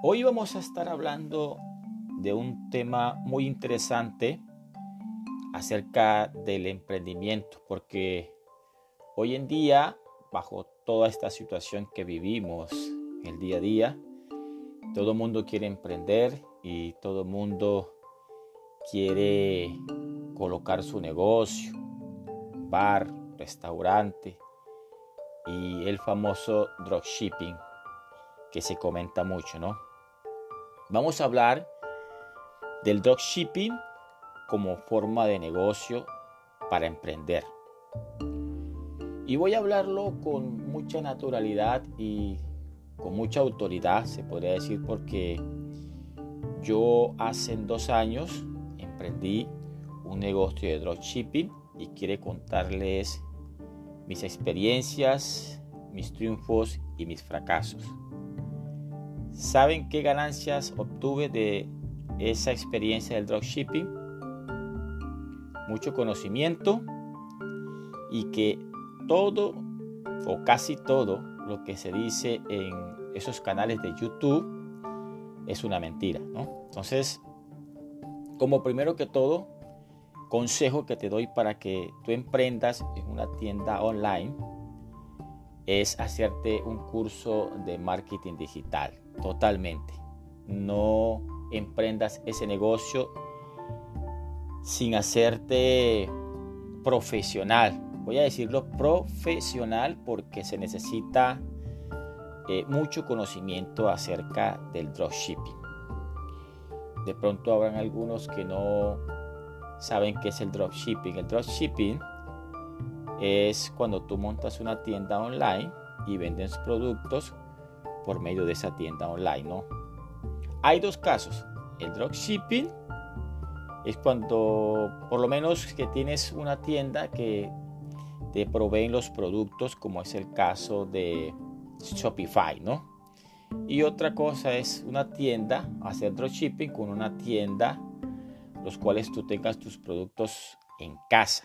Hoy vamos a estar hablando de un tema muy interesante acerca del emprendimiento, porque hoy en día, bajo toda esta situación que vivimos el día a día, todo el mundo quiere emprender y todo el mundo quiere colocar su negocio, bar, restaurante y el famoso dropshipping que se comenta mucho, ¿no? Vamos a hablar del dropshipping como forma de negocio para emprender. Y voy a hablarlo con mucha naturalidad y con mucha autoridad, se podría decir, porque yo hace dos años emprendí un negocio de dropshipping y quiero contarles mis experiencias, mis triunfos y mis fracasos. ¿Saben qué ganancias obtuve de esa experiencia del dropshipping? Mucho conocimiento y que todo o casi todo lo que se dice en esos canales de YouTube es una mentira, ¿no? Entonces, como primero que todo, consejo que te doy para que tú emprendas en una tienda online es hacerte un curso de marketing digital, totalmente. No emprendas ese negocio sin hacerte profesional. Voy a decirlo profesional porque se necesita eh, mucho conocimiento acerca del dropshipping. De pronto habrán algunos que no saben qué es el dropshipping. El dropshipping es cuando tú montas una tienda online y vendes productos por medio de esa tienda online, ¿no? Hay dos casos. El dropshipping es cuando por lo menos que tienes una tienda que te proveen los productos, como es el caso de Shopify, ¿no? Y otra cosa es una tienda, hacer dropshipping con una tienda los cuales tú tengas tus productos en casa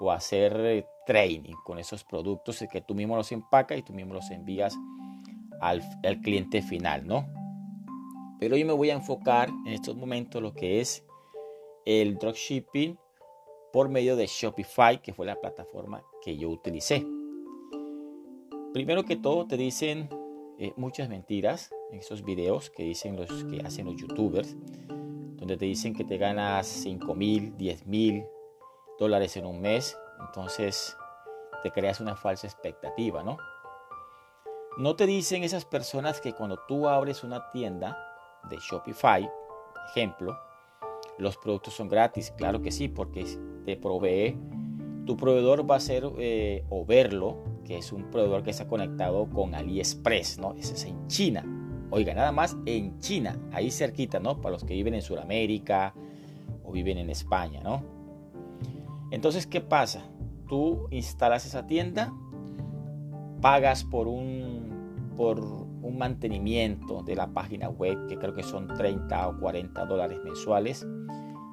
o hacer eh, training con esos productos que tú mismo los empacas y tú mismo los envías al, cliente final, ¿no? Pero hoy me voy a enfocar en estos momentos lo que es el dropshipping por medio de Shopify, que fue la plataforma que yo utilicé. Primero que todo te dicen eh, muchas mentiras en esos videos que dicen los que hacen los youtubers donde te dicen que te ganas 5 mil, 10 mil dólares en un mes, entonces te creas una falsa expectativa, ¿no? No te dicen esas personas que cuando tú abres una tienda de Shopify, ejemplo, los productos son gratis, claro que sí, porque te provee, tu proveedor va a ser eh, o verlo, que es un proveedor que está conectado con AliExpress, ¿no? Ese es en China. Oiga, nada más en China, ahí cerquita, ¿no? Para los que viven en Sudamérica o viven en España, ¿no? Entonces, ¿qué pasa? Tú instalas esa tienda, pagas por un, por un mantenimiento de la página web, que creo que son 30 o 40 dólares mensuales,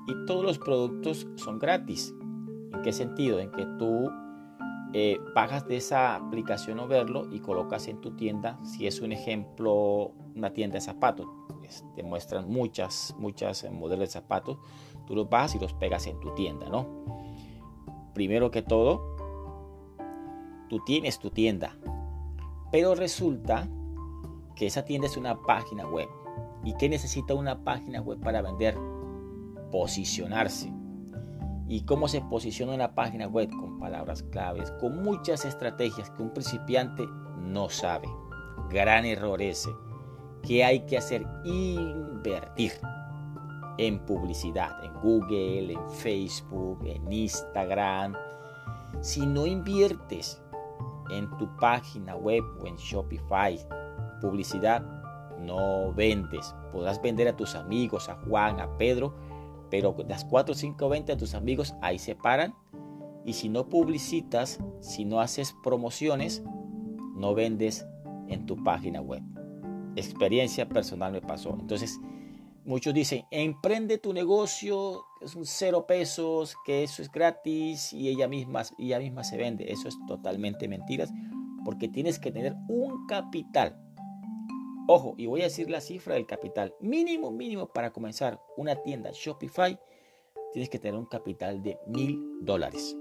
y todos los productos son gratis. ¿En qué sentido? En que tú eh, pagas de esa aplicación o verlo y colocas en tu tienda, si es un ejemplo, una tienda de zapatos, te muestran muchas, muchas modelos de zapatos, tú los vas y los pegas en tu tienda, ¿no? Primero que todo, tú tienes tu tienda, pero resulta que esa tienda es una página web. ¿Y qué necesita una página web para vender? Posicionarse. ¿Y cómo se posiciona una página web? Con palabras claves, con muchas estrategias que un principiante no sabe. Gran error ese ¿Qué hay que hacer? Invertir en publicidad, en Google, en Facebook, en Instagram. Si no inviertes en tu página web o en Shopify, publicidad, no vendes. Podrás vender a tus amigos, a Juan, a Pedro, pero las 4 o 5 ventas a tus amigos ahí se paran. Y si no publicitas, si no haces promociones, no vendes en tu página web experiencia personal me pasó. Entonces, muchos dicen, emprende tu negocio, es un cero pesos, que eso es gratis y ella misma, ella misma se vende. Eso es totalmente mentiras, porque tienes que tener un capital. Ojo, y voy a decir la cifra del capital. Mínimo, mínimo para comenzar una tienda Shopify, tienes que tener un capital de mil dólares.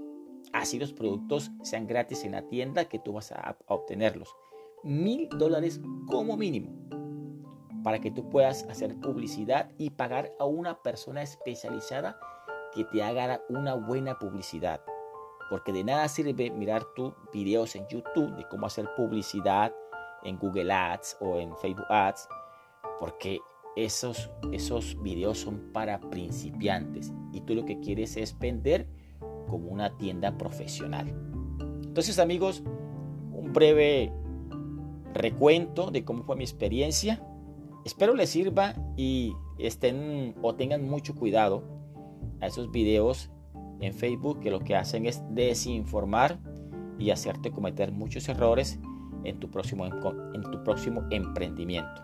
Así los productos sean gratis en la tienda que tú vas a obtenerlos. Mil dólares como mínimo para que tú puedas hacer publicidad y pagar a una persona especializada que te haga una buena publicidad. Porque de nada sirve mirar tus videos en YouTube de cómo hacer publicidad en Google Ads o en Facebook Ads, porque esos, esos videos son para principiantes y tú lo que quieres es vender como una tienda profesional. Entonces amigos, un breve recuento de cómo fue mi experiencia Espero les sirva y estén o tengan mucho cuidado a esos videos en Facebook que lo que hacen es desinformar y hacerte cometer muchos errores en tu próximo, en tu próximo emprendimiento.